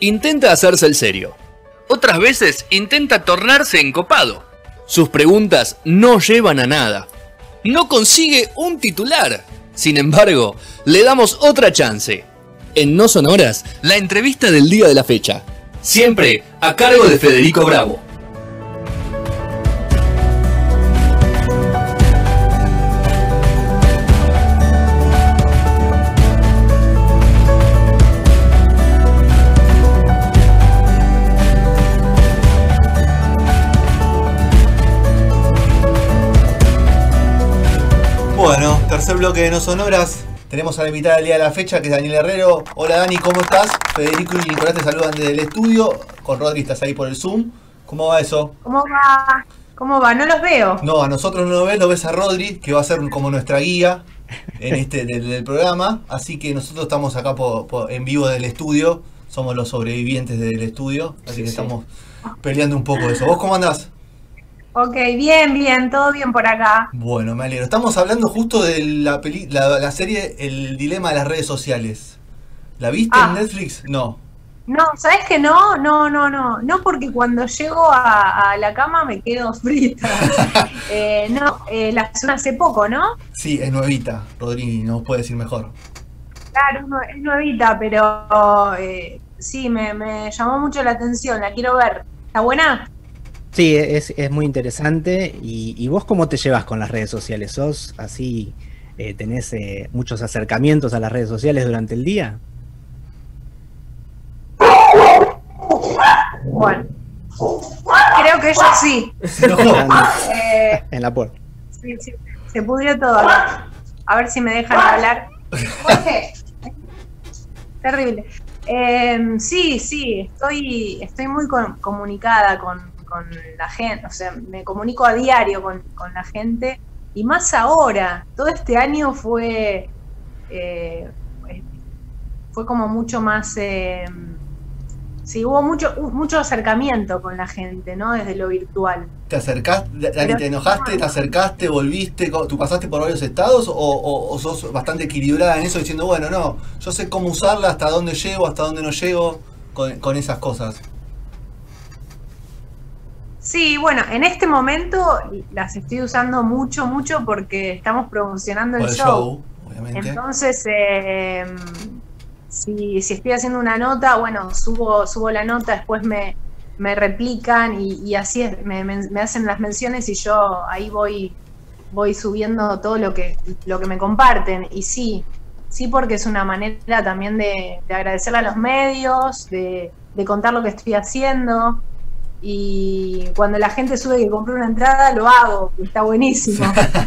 intenta hacerse el serio. Otras veces intenta tornarse encopado. Sus preguntas no llevan a nada. No consigue un titular. Sin embargo, le damos otra chance. En No Sonoras, la entrevista del día de la fecha. Siempre a cargo de Federico Bravo. Tercer bloque de No Sonoras. Tenemos a la invitada del día de la fecha, que es Daniel Herrero. Hola Dani, ¿cómo estás? Federico y Nicolás te saludan desde el estudio. Con Rodri estás ahí por el Zoom. ¿Cómo va eso? ¿Cómo va? ¿Cómo va? No los veo. No, a nosotros no lo ves, lo ves a Rodri, que va a ser como nuestra guía en este del, del programa. Así que nosotros estamos acá po- po- en vivo del estudio. Somos los sobrevivientes del estudio. Así que estamos peleando un poco de eso. ¿Vos cómo andás? Ok, bien, bien, todo bien por acá. Bueno, me alegro. Estamos hablando justo de la, peli- la, la serie El dilema de las redes sociales. ¿La viste Ah. en Netflix? No. No, ¿sabes que no? No, no, no. No porque cuando llego a, a la cama me quedo frita. Eh, no, eh, la hace poco, ¿no? Sí, es nuevita. Rodri nos puede decir mejor. Claro, es nue- es nuevita, pero eh, sí, me, me llamó mucho la atención, la quiero ver. ¿Está buena? Sí, es, es muy interesante. Y, y vos cómo te llevas con las redes sociales? ¿Sos así? eh, ¿Tenés eh, muchos acercamientos a las redes sociales durante el día? Bueno. Creo que yo sí. Eh, En la puerta. Sí, sí, se pudrió todo. A ver si me dejan hablar. Jorge. Terrible. Eh, sí, sí, estoy, estoy muy con- comunicada con, con la gente, o sea, me comunico a diario con, con la gente y más ahora, todo este año fue, eh, fue como mucho más, eh, sí, hubo mucho, mucho acercamiento con la gente, ¿no? Desde lo virtual. ¿Te acercaste, Dani, te enojaste, te acercaste, volviste? ¿Tú pasaste por varios estados o, o- o sos bastante equilibrada en eso diciendo, bueno, no, yo sé cómo usarla, hasta dónde llego, hasta dónde no llego con, con esas cosas? Sí, bueno, en este momento las estoy usando mucho, mucho porque estamos promocionando el el show. show, obviamente. Entonces, eh, si, si estoy haciendo una nota, bueno, subo, subo la nota, después me, me replican y, y así es, me, me- me hacen las menciones y yo ahí voy, voy subiendo todo lo que, lo que me comparten. Y sí, sí porque es una manera también de, de agradecerle a los medios, de, de contar lo que estoy haciendo. Y cuando la gente sube que compré una entrada, lo hago, está buenísimo.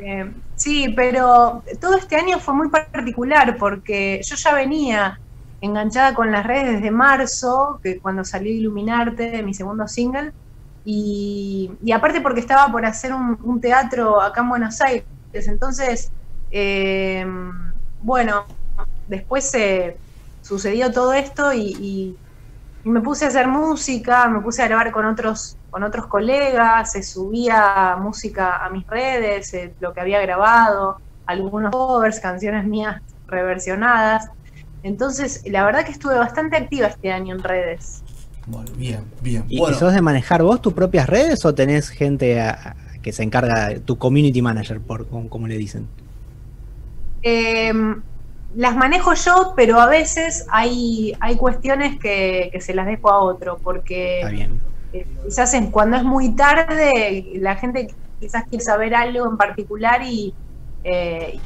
Eh, sí, pero todo este año fue muy particular porque yo ya venía enganchada con las redes desde marzo, que cuando salió Iluminarte, mi segundo single, y, y aparte porque estaba por hacer un, un teatro acá en Buenos Aires, entonces, eh, bueno, después se sucedió todo esto y, y- y me puse a hacer música, me puse a grabar con otros, con otros colegas, se subía música a mis redes, eh, lo que había grabado, algunos covers, canciones mías reversionadas. Entonces, la verdad que estuve bastante activa este año en redes. Bueno, bien, bien. ¿Y, y bueno, sos de manejar vos tus propias redes o tenés gente a- a- que se encarga, tu community manager, por como, como le dicen? Eh, las manejo yo, pero a veces hay, hay cuestiones que, que se las dejo a otro, porque Está bien. eh, quizás en- cuando es muy tarde, la gente quizás quiere saber algo en particular y, eh,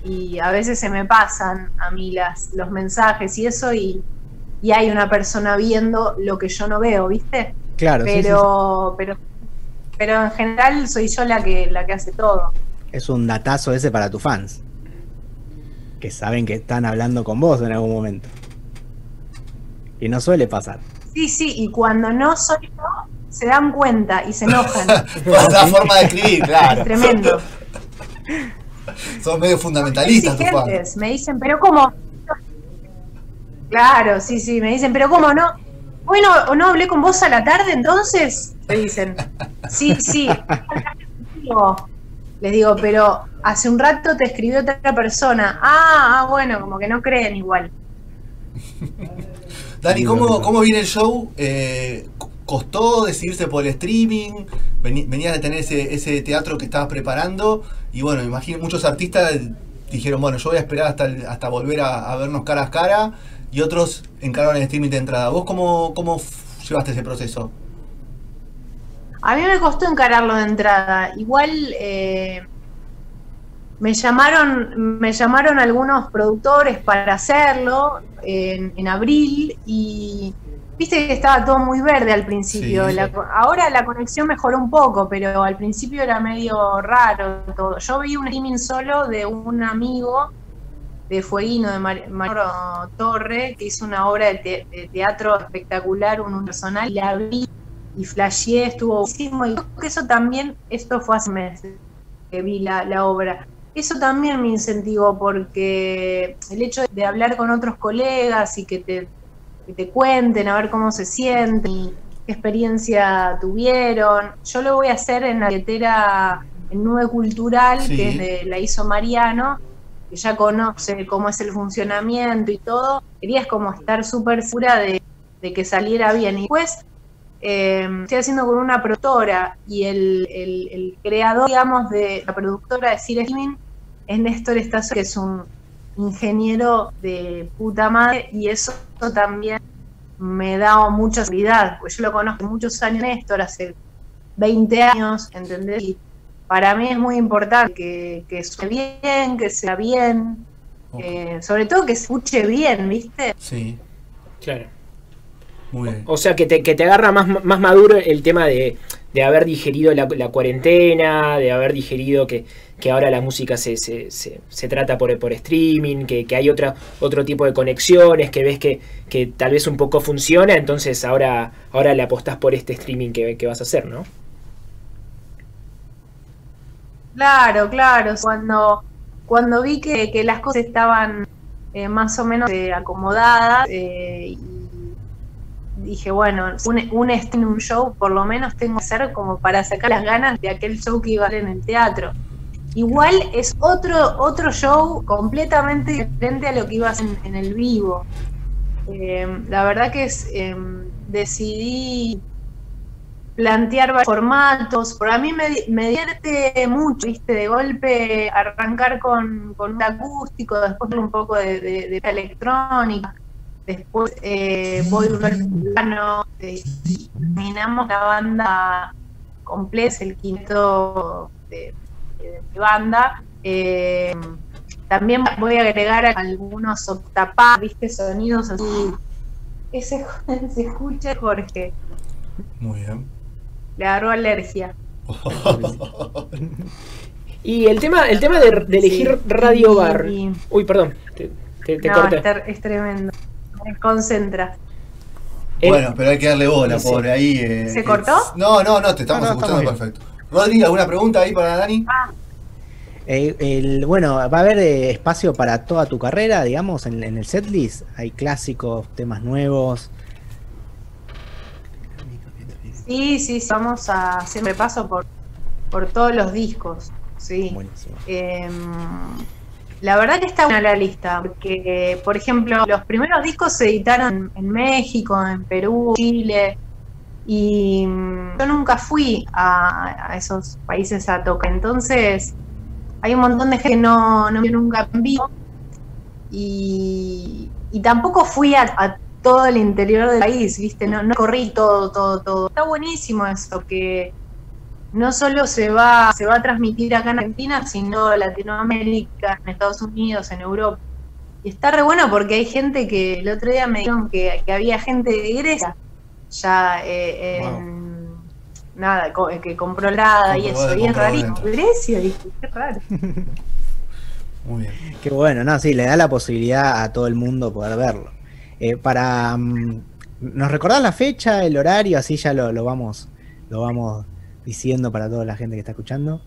y a veces se me pasan a mí las, los mensajes y eso y, y hay una persona viendo lo que yo no veo, ¿viste? Claro, sí, sí, Pero, pero, pero en general soy yo la que, la que hace todo. Es un datazo ese para tus fans. Que saben que están hablando con vos en algún momento. Y no suele pasar. Sí, sí, y cuando no soy yo, se dan cuenta y se enojan. la forma de escribir, Es claro. tremendo. Sos medio fundamentalista, tu fan. Exigentes, me dicen, pero ¿cómo? Claro, sí, sí, me dicen, pero ¿cómo no? Bueno, ¿o no hablé con vos a la tarde entonces? Me dicen, sí, sí. Digo, Les digo, pero hace un rato te escribió otra persona. Ah, ah, bueno, como que no creen igual. Dani, ¿cómo, ¿cómo viene el show? Eh, ¿Costó decidirse por el streaming? Venías de tener ese, ese teatro que estabas preparando y bueno, imagino muchos artistas dijeron, bueno, yo voy a esperar hasta, hasta volver a, vernos cara a cara y otros encararon el streaming de entrada. ¿Vos cómo, cómo llevaste ese proceso? A mí me costó encararlo de entrada. Igual eh, me llamaron, me llamaron algunos productores para hacerlo en, abril y viste que estaba todo muy verde al principio. ahora la conexión mejoró un poco, pero al principio era medio raro todo. Yo vi un streaming solo de un amigo de Fueguino, de Mario Torre, que hizo una obra de, teatro espectacular, un personal, y la vi y flasheé, estuvo buenísimo. Y creo que eso también, esto fue hace meses que vi la, la obra eso también me incentivó porque el hecho de hablar con otros colegas y que te, te cuenten a ver cómo se sienten y qué experiencia tuvieron. Yo lo voy a hacer en la billetera en Nube Cultural, que es de, la hizo Mariano, que ya conoce cómo es el funcionamiento y todo. Querías como estar súper segura de, que saliera bien. Y después eh, estoy haciendo con una productora y el, creador, digamos, de la productora de Cire es Néstor Estazo, que es un ingeniero de puta madre, y eso también me da mucha seguridad, porque yo lo conozco muchos años, Néstor, hace 20 años, ¿entendés? Y para mí es muy importante que, que suene bien, que sea bien, eh, sobre todo que escuche bien, ¿viste? Sí. Claro. Muy bien. O sea, que te, que te agarra más, más maduro el tema de, de haber digerido la, cuarentena, de haber digerido que, que ahora la música se, se, se, trata por, por streaming, que, que, hay otra, otro tipo de conexiones, que ves que, que, tal vez un poco funciona, entonces ahora, ahora le apostás por este streaming que, vas a hacer, ¿no? Claro, claro. Cuando, cuando vi que, las cosas estaban eh, más o menos eh, acomodadas eh, dije, bueno, un, un, un show por lo menos tengo que hacer como para sacar las ganas de aquel show que iba a hacer en el teatro. Igual es otro, otro show completamente diferente a lo que iba a hacer en, el vivo. Em, la verdad que es, em, decidí plantear varios formatos. Por mí me, me, divierte mucho, ¿viste? De golpe arrancar con, con un acústico, después un poco de electrónica después eh, voy plano, eh, terminamos la banda completa, el quinto de, mi banda. Eh, también voy a agregar algunos octapads, viste, sonidos así. Ese se escucha Jorge. Muy bien. Le agarró alergia. y el tema, el tema de, elegir Radio Bar. Uy, perdón, te, es tremendo concentra. Bueno, pero hay que darle bola, pobre. Ahí, eh, ¿Se cortó? No, no, no, te estamos escuchando perfecto. Rodri, ¿alguna pregunta ahí para Dani? Ah. Eh, bueno, va a haber eh, espacio para toda tu carrera, digamos, en, el setlist. Hay clásicos, temas nuevos. Sí, sí, vamos a hacer un repaso por, por todos los discos. Sí. Buenísimo. La verdad que está buena la lista, porque, por ejemplo, los primeros discos se editaron en México, en Perú, Chile, y mm, yo nunca fui a, esos países a tocar. Entonces, hay un montón de gente que no, no nunca en vivo, y, tampoco fui a, todo el interior del país, ¿viste? No, no corrí todo, todo, todo. Está buenísimo eso, que no solo se va, se va a transmitir acá en Argentina, sino en Latinoamérica, en Estados Unidos, en Europa. Y está re bueno porque hay gente que el otro día me dijeron que, había gente de Grecia ya eh, nada, que compró la y eso, y es rarísimo. Grecia, qué raro. Muy bien. Qué bueno, no, sí, le da la posibilidad a todo el mundo poder verlo. Eh, para mm, ¿Nos recordás la fecha, el horario? Así ya lo, lo vamos, lo vamos diciendo para toda la gente que está escuchando?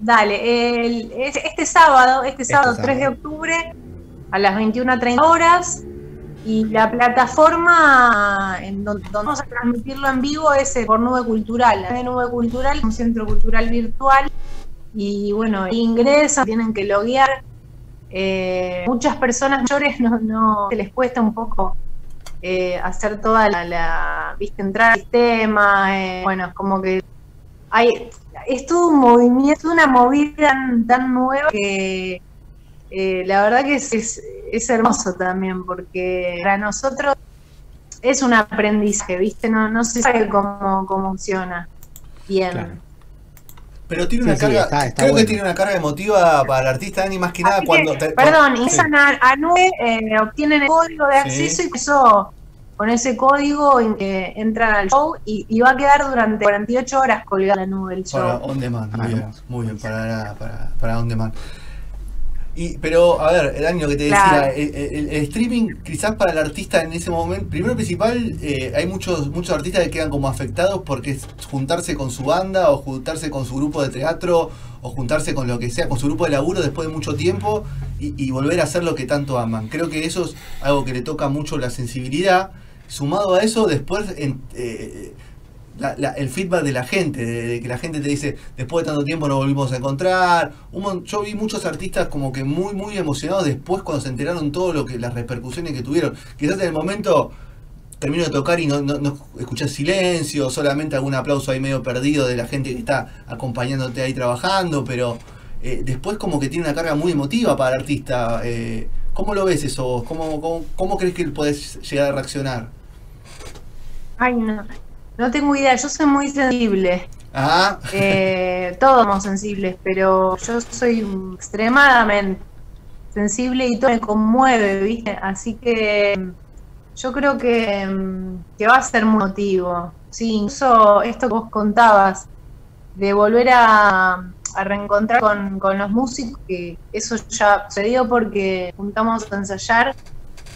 Dale, este sábado, este, este sábado, 3 de octubre, a las 21.30 horas, y la plataforma en donde, vamos a transmitirlo en vivo es por Nube Cultural. La Nube Cultural, un centro cultural virtual, y bueno, ingresan, tienen que loguear, eh, muchas personas mayores no, no les cuesta un poco eh, hacer toda la, viste, entrar al sistema, eh, bueno, es como que hay, es todo un movimiento, una movida tan, nueva que la verdad que es, es, hermoso también, porque para nosotros es un aprendizaje, viste, no, no se sabe cómo, cómo funciona bien. Pero tiene una carga, creo que tiene una carga emotiva para el artista Dani más que nada cuando. perdón, y a, 9 eh, obtienen el código de acceso y eso con ese código eh, entra al show y, va a quedar durante 48 horas colgada la nube el show. Para on demand, muy bien, muy bien, para, para, para on demand. Y, pero, a ver, el año que te decía, el, streaming quizás para el artista en ese momento, primero principal, eh, hay muchos, muchos artistas que quedan como afectados porque es juntarse con su banda o juntarse con su grupo de teatro o juntarse con lo que sea, con su grupo de laburo después de mucho tiempo y, volver a hacer lo que tanto aman. Creo que eso es algo que le toca mucho la sensibilidad. Sumado a eso, después... En, eh, el feedback de la gente, de, que la gente te dice, después de tanto tiempo nos volvimos a encontrar. yo vi muchos artistas como que muy, muy emocionados después cuando se enteraron todo lo que, las repercusiones que tuvieron. Quizás en el momento termino de tocar y no, no, escuchás silencio, solamente algún aplauso ahí medio perdido de la gente que está acompañándote ahí trabajando, pero eh, después como que tiene una carga muy emotiva para el artista. Eh, ¿Cómo lo ves eso ¿Cómo, cómo, cómo crees que podés llegar a reaccionar? Ay, no. No tengo idea, yo soy muy sensible. Ah. Eh, todos somos sensibles, pero yo soy extremadamente sensible y todo me conmueve, ¿viste? Así que yo creo que, que va a ser muy motivo. Sí, incluso esto que vos contabas, de volver a, a reencontrar con, con, los músicos, que eso ya sucedió porque juntamos a ensayar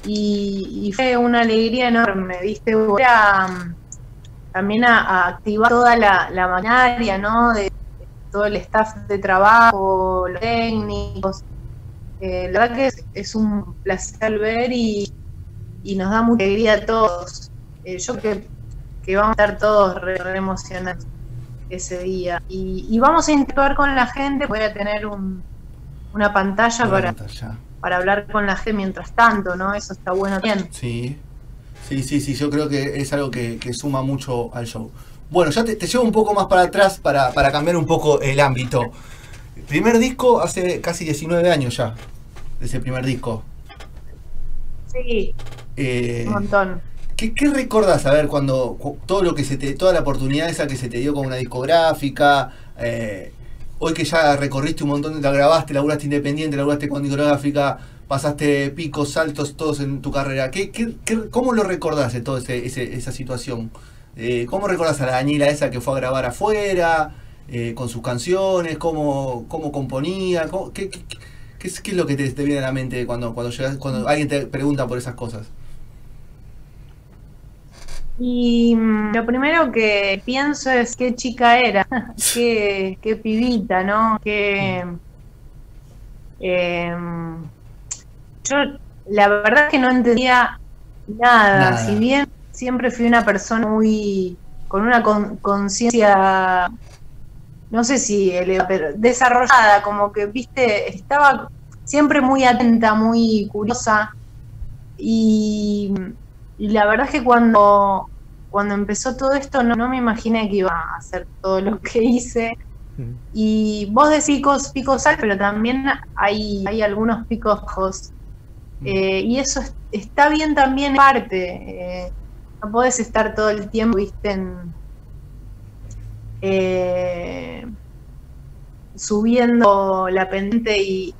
y, y fue una alegría enorme, ¿viste? Volver a también a, activar toda la, la maquinaria, ¿no? De, todo el staff de trabajo, los técnicos. Eh, la verdad que es, un placer ver y, nos da mucha alegría a todos. Eh, yo creo que, vamos a estar todos re, emocionados ese día. Y, vamos a interactuar con la gente, voy a tener una pantalla, para, para hablar con la gente mientras tanto, ¿no? Eso está bueno bien. Sí. Sí, sí, sí, yo creo que es algo que, suma mucho al show. Bueno, ya te, llevo un poco más para atrás para, cambiar un poco el ámbito. primer disco hace casi 19 años ya, de ese primer disco. Sí. Eh, un montón. ¿Qué, ¿Qué recordás a ver cuando todo lo que se te, toda la oportunidad esa que se te dio con una discográfica, eh, hoy que ya recorriste un montón, la grabaste, laburaste independiente, laburaste con discográfica, pasaste picos, saltos, todos en tu carrera. ¿Qué, qué, cómo lo recordás de toda esa situación? Eh, ¿Cómo recordás a la Daniela esa que fue a grabar afuera, eh, con sus canciones? ¿Cómo, cómo componía? qué, es, lo que te, viene a la mente cuando, cuando, llegas, cuando alguien te pregunta por esas cosas? Y mm, lo primero que pienso es qué chica era, qué, qué pibita, ¿no? Qué, eh, yo la verdad es que no entendía nada. Si bien siempre fui una persona muy con una conciencia, no sé si elevada, pero desarrollada, como que, viste, estaba siempre muy atenta, muy curiosa. Y, la verdad es que cuando, cuando empezó todo esto no, no me imaginé que iba a hacer todo lo que hice. Mm. Y vos decís picos, picos al, pero también hay, hay algunos picos eh, y eso está bien también en parte. Eh, no podés estar todo el tiempo, viste, eh, subiendo la pendiente y,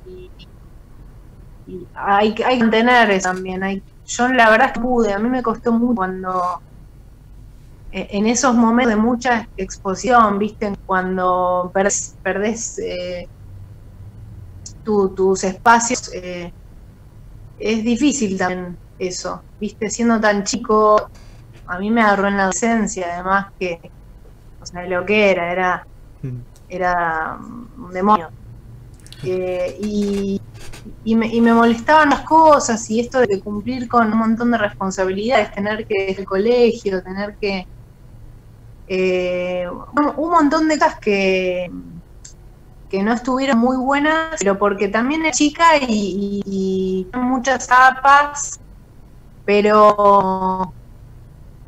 hay, hay, que tener eso también. Hay, yo la verdad es que pude, a mí me costó mucho cuando en esos momentos de mucha exposición, viste, cuando perdés, tus espacios es difícil también eso, viste, siendo tan chico, a mí me agarró en la adolescencia, además que, o sea, lo que era, era, mm. era un demonio. Eh, y, y, me, y me molestaban las cosas y esto de cumplir con un montón de responsabilidades, tener que ir al colegio, tener que... Eh, un, montón de cosas que, que no estuvieron muy buenas, pero porque también es chica y, y, muchas zapas, pero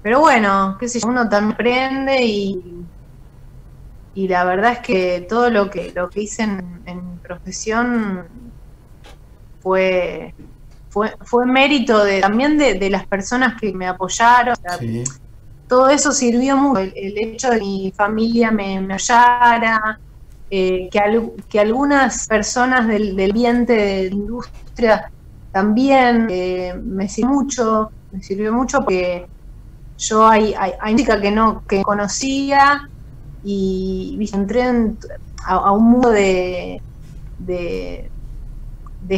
pero bueno, qué sé yo, uno también aprende y, y la verdad es que todo lo que lo que hice en, en profesión fue fue, fue mérito de, también de, las personas que me apoyaron. Todo eso sirvió mucho. El, hecho de que mi familia me, me eh, que, que algunas personas del, del ambiente de la industria también eh, me sirvió mucho, me sirvió mucho porque yo hay, hay, música que no que conocía y, entré a, un mundo de, de,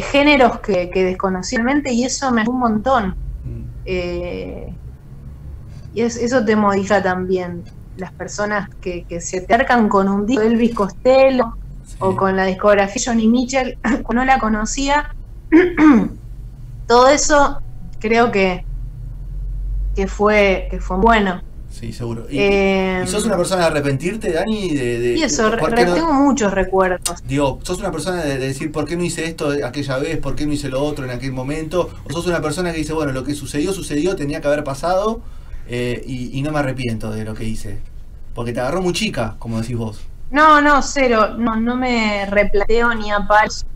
géneros que, que desconocía y eso me ayudó un montón. Mm. Eh, y eso te modifica también. Las personas que, se te arcan con un disco de Elvis Costello o con la discografía Johnny Mitchell, cuando no la conocía, todo eso creo que, que, fue, que fue bueno. Sí, seguro. ¿Y, sos una persona de arrepentirte, Dani? De, y eso, tengo muchos recuerdos. Digo, ¿sos una persona de, decir por qué no hice esto aquella vez, por qué no hice lo otro en aquel momento? ¿O sos una persona que dice, bueno, lo que sucedió, sucedió, tenía que haber pasado eh, y, no me arrepiento de lo que hice. Porque te agarró muy chica, como decís vos. No, no, cero. No, no me replanteo ni a palos.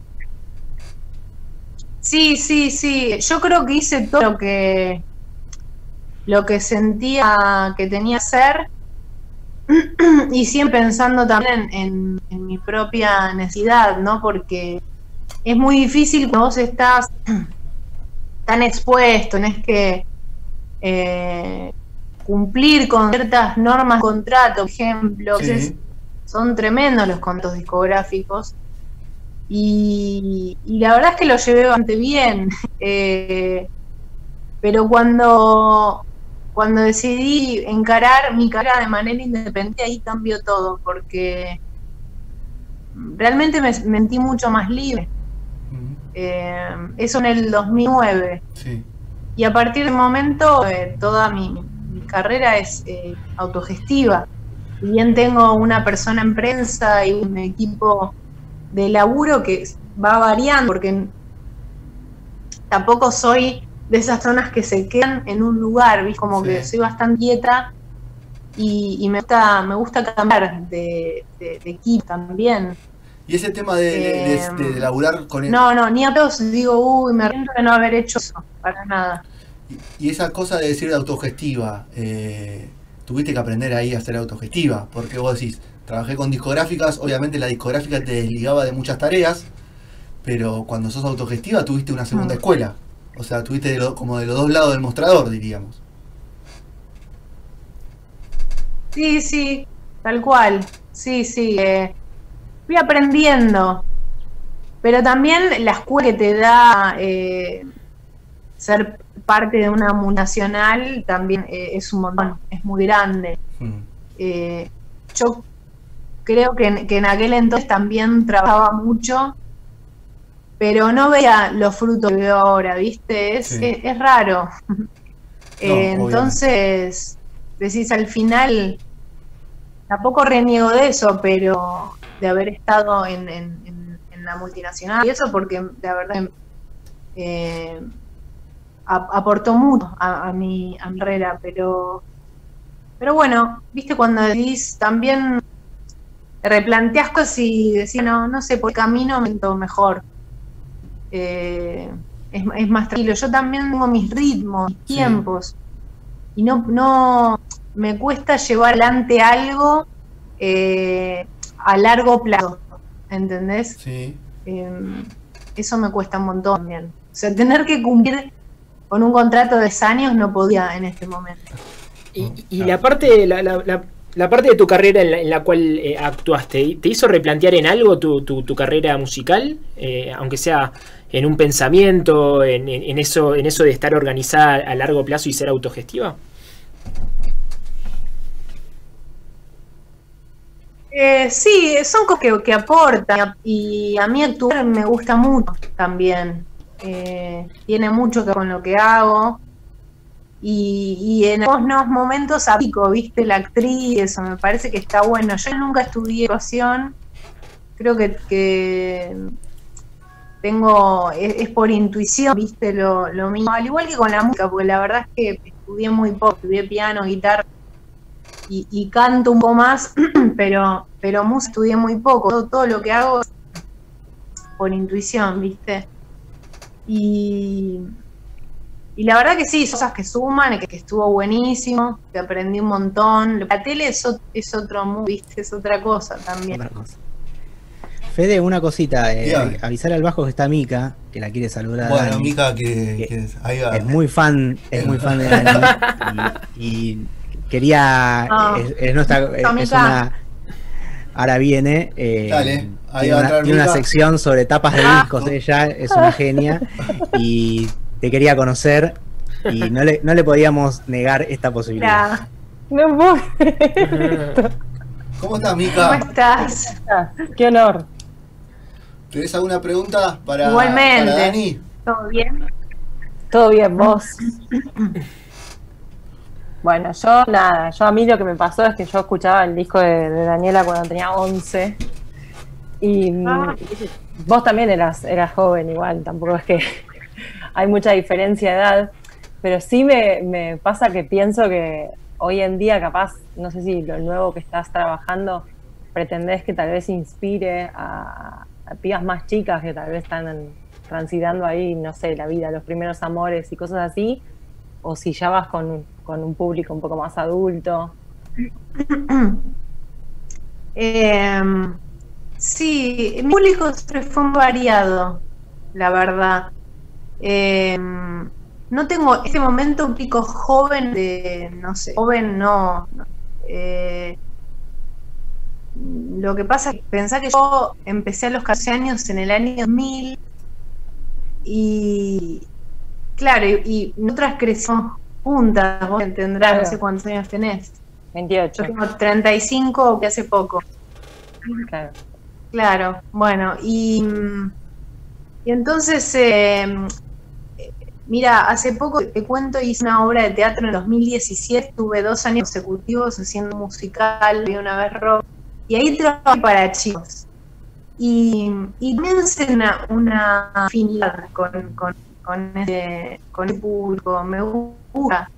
Sí, sí, sí. Yo creo que hice todo lo que lo que sentía que tenía que ser y siempre pensando también en, en, mi propia necesidad, ¿no? Porque es muy difícil cuando vos estás tan expuesto, no es que eh, cumplir con ciertas normas de contrato, por ejemplo, son tremendos los contos discográficos. Y, la verdad es que lo llevé bastante bien. Eh, pero cuando, cuando decidí encarar mi carrera de manera independiente, ahí cambió todo, porque realmente me sentí mucho más libre. Eh, eso en el 2009. Sí. Y a partir del momento, eh, toda mi, carrera es eh, autogestiva. Si bien tengo una persona en prensa y un equipo de laburo que va variando, porque tampoco soy de esas zonas que se quedan en un lugar, ¿viste? como que soy bastante quieta y, me gusta me gusta cambiar de, equipo también. Y ese tema de, eh, laburar con él. No, no, ni a todos digo, uy, me arrepiento de no haber hecho eso, para nada. Y, esa cosa de decir autogestiva, eh, tuviste que aprender ahí a ser autogestiva, porque vos decís, trabajé con discográficas, obviamente la discográfica te desligaba de muchas tareas, pero cuando sos autogestiva tuviste una segunda mm. escuela, o sea, tuviste como de los dos lados del mostrador, diríamos. Sí, sí, tal cual, sí, sí, eh, fui aprendiendo, pero también la escuela que te da eh, ser parte de una multinacional también eh, es un montón, es muy grande. Mm. Eh, yo creo que en, aquel entonces también trabajaba mucho, pero no veía los frutos que veo ahora, ¿viste? Es, es, raro. Eh, entonces, decís al final, tampoco reniego de eso, pero de haber estado en, en, la multinacional y eso porque la verdad aportó mucho a, mi, a pero, pero bueno, viste cuando decís también replanteas cosas y decís, no, no sé, por el camino me siento mejor. Eh, es, más tranquilo. Yo también tengo mis ritmos, mis tiempos. Y no, no me cuesta llevar adelante algo eh, a largo plazo. ¿Entendés? Sí. Eh, eso me cuesta un montón también. O sea, tener que cumplir con un contrato de 10 años no podía en este momento. Y, la parte la, la, parte de tu carrera en la, cual eh, actuaste, ¿te hizo replantear en algo tu, tu, carrera musical? Eh, aunque sea en un pensamiento, en, eso, en eso de estar organizada a largo plazo y ser autogestiva? Eh, sí, son cosas que, que aportan y a mí actuar me gusta mucho también. Eh, tiene mucho que ver con lo que hago. Y, en algunos momentos aplico, viste, la actriz, eso me parece que está bueno. Yo nunca estudié actuación, creo que, tengo, es, por intuición, viste, lo, lo mismo, al igual que con la música, porque la verdad es que estudié muy poco, estudié piano, guitarra y, canto un poco más, pero, pero música estudié muy poco, todo, todo lo que hago es por intuición, viste. Y y la verdad que sí, cosas que suman, que, que estuvo buenísimo, que aprendí un montón. La tele es, es otro mundo, es otra cosa también. Fede, una cosita, eh, avisar al bajo que está Mica, que la quiere saludar. Bueno, Mica que, es muy fan, es muy fan de Dani y, quería, ah. es, nuestra, es una, ahora viene, eh, Dale, ahí tiene, una, tiene una sección sobre tapas de ah. discos, ella es una genia y te quería conocer y no le, no le podíamos negar esta posibilidad. No puedo. ¿Cómo estás, Mica? ¿Cómo estás? Qué honor. ¿Tienes alguna pregunta para, Igualmente. para Dani? ¿Todo bien? Todo bien, vos. Bueno, yo nada, yo a mí lo que me pasó es que yo escuchaba el disco de, Daniela cuando tenía 11 y ah. vos también eras, eras joven igual, tampoco es que hay mucha diferencia de edad, pero sí me, pasa que pienso que hoy en día capaz, no sé si lo nuevo que estás trabajando, pretendés que tal vez inspire a, pibas más chicas que tal vez están transitando ahí, no sé, la vida, los primeros amores y cosas así, o si ya vas con, un público un poco más adulto. Em, sí, mi público siempre fue variado, la verdad. Eh, no tengo este momento un pico joven de, no sé, joven no. Eh, lo que pasa es que pensá que yo empecé a los 14 años en el año 2000 y claro, y, nosotras crecimos juntas, vos tendrás, no sé cuántos años tenés. 28. Yo tengo 35 que hace poco. Claro. Claro, bueno, y, y entonces eh, Mira, hace poco te cuento, hice una obra de teatro en el 2017, tuve dos años consecutivos haciendo musical, y una vez rock, y ahí trabajé para chicos. Y, y también una, una afinidad con, con, con, ese, con el público, me gusta.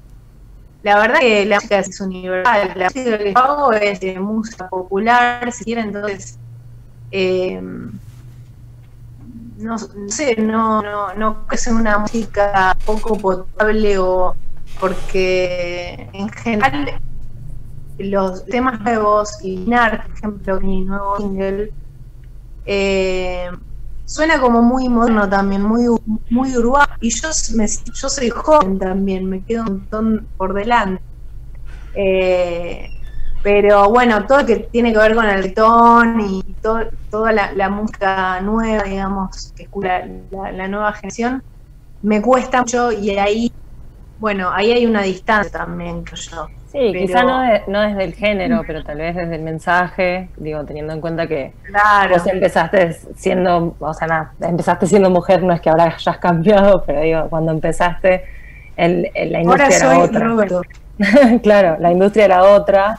La verdad que la música es universal, la música que hago es de música popular, si quieren, entonces... Eh, no, sé, no, no, no es una música poco potable o porque en general los temas nuevos y NAR, por ejemplo, mi nuevo single, eh, suena como muy moderno también, muy, muy urbano. Y yo, soy joven también, me quedo un montón por delante. Eh, pero bueno, todo lo que tiene que ver con el ton y toda la, música nueva, digamos, que escucha la, nueva generación, me cuesta mucho y ahí, bueno, ahí hay una distancia también, creo yo. Sí, quizá no, no desde el género, pero tal vez desde el mensaje, digo, teniendo en cuenta que vos empezaste siendo, o sea, nada, empezaste siendo mujer, no es que ahora hayas cambiado, pero digo, cuando empezaste, el, la industria era otra. claro, la industria era otra,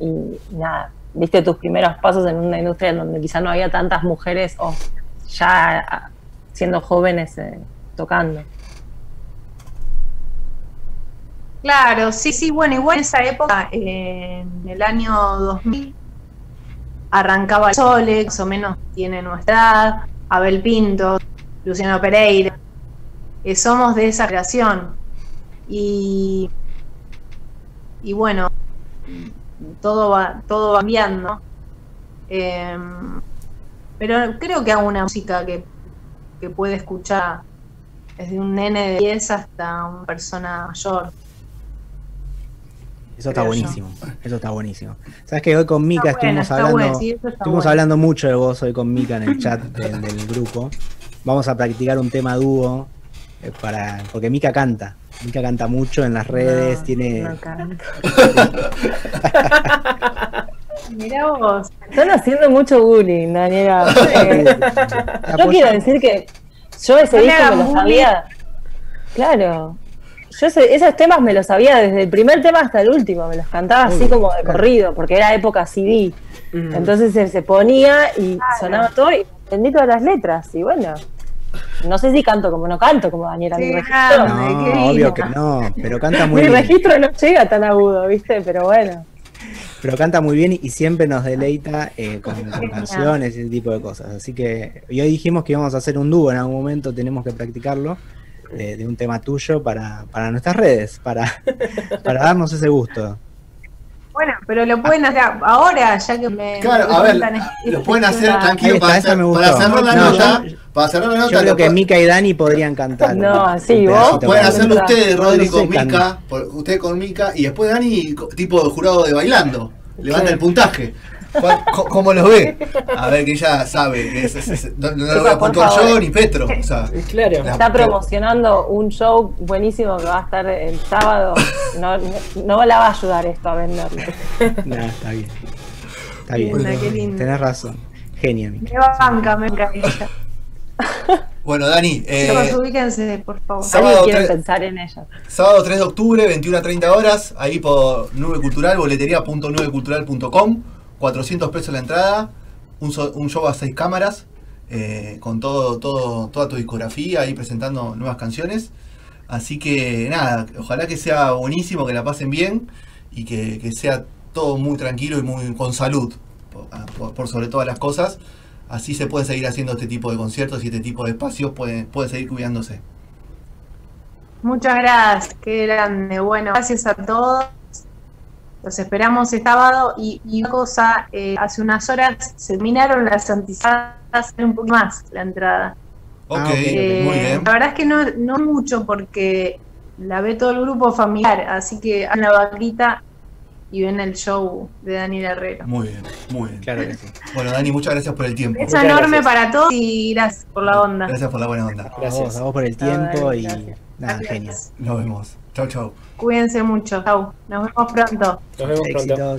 y nada, viste tus primeros pasos en una industria donde quizá no había tantas mujeres o ya siendo jóvenes eh, tocando. Claro, sí, sí, bueno, igual en esa época, en el año 2000, arrancaba el Sole, más o menos tiene nuestra edad, Abel Pinto, Luciano Pereira, eh, somos de esa creación. Y, y bueno, todo va, todo va cambiando. Em, pero creo que hago una música que, puede escuchar desde un nene de 10 hasta una persona mayor. Eso está buenísimo, eso está buenísimo. Sabes que hoy con Mika estuvimos hablando, estuvimos hablando mucho de vos hoy con Mika en el chat del, grupo. Vamos a practicar un tema dúo eh, para, porque Mika canta. Mika canta mucho en las redes, tiene. No canta. Mirá vos. Están haciendo mucho bullying, Daniela. yo quiero decir que yo ese disco me lo sabía. Claro. Yo esos temas me los sabía desde el primer tema hasta el último, me los cantaba así como de corrido, porque era época CD. Mm. Entonces se, ponía y sonaba todo y entendí todas las letras. Y bueno, no sé si canto como no canto como Daniela. mi registro, no, obvio que no, pero canta muy bien. Mi registro no llega tan agudo, ¿viste? Pero bueno. Pero canta muy bien y siempre nos deleita eh, con, canciones y ese tipo de cosas. Así que hoy dijimos que íbamos a hacer un dúo en algún momento, tenemos que practicarlo. De, un tema tuyo para, para nuestras redes, para, para darnos ese gusto. Bueno, pero lo pueden hacer ahora, ya que me. Claro, a ver, lo pueden hacer tranquilo para, hacer, para cerrar la nota. para cerrar la nota. Yo creo que Mika y Dani podrían cantar. No, sí, vos. Pueden hacerlo ustedes, Rodri, con Mika. Usted con Mika. Y después Dani, tipo jurado de bailando. Levanta el puntaje. ¿Cómo lo ve? A ver, que ella sabe. no, lo voy a puntuar yo ni Petro. O sea, claro. Está promocionando un show buenísimo que va a estar el sábado. No, no, la va a ayudar esto a venderlo. No, está bien. Está bien. Tenés razón. Genia. Me banca, me ella. Bueno, Dani. Eh, ubíquense, por favor. Sábado 3, pensar en ella. Sábado 3 de octubre, 21 a 30 horas, ahí por Nube Cultural, boletería.nubecultural.com. 400 pesos la entrada, un, show a seis cámaras, eh, con todo, todo, toda tu discografía ahí presentando nuevas canciones. Así que nada, ojalá que sea buenísimo, que la pasen bien y que, sea todo muy tranquilo y muy con salud, por, sobre todas las cosas. Así se puede seguir haciendo este tipo de conciertos y este tipo de espacios puede, puede seguir cuidándose. Muchas gracias, qué grande. Bueno, gracias a todos. Los esperamos el sábado y, una cosa, eh, hace unas horas se terminaron las anticipadas un poco más la entrada. Ok, ah, eh, muy bien. La verdad es que no, no mucho porque la ve todo el grupo familiar, así que a la vaquita y ven el show de Daniel Herrera. Muy bien, muy bien. Claro que sí. Bueno, Dani, muchas gracias por el tiempo. Es enorme para todos y gracias por la onda. Gracias por la buena onda. Gracias a vos por el tiempo y nada, genial. Nos vemos. Chau, chau. Cuídense mucho. Chau. Nos vemos pronto. Nos vemos pronto.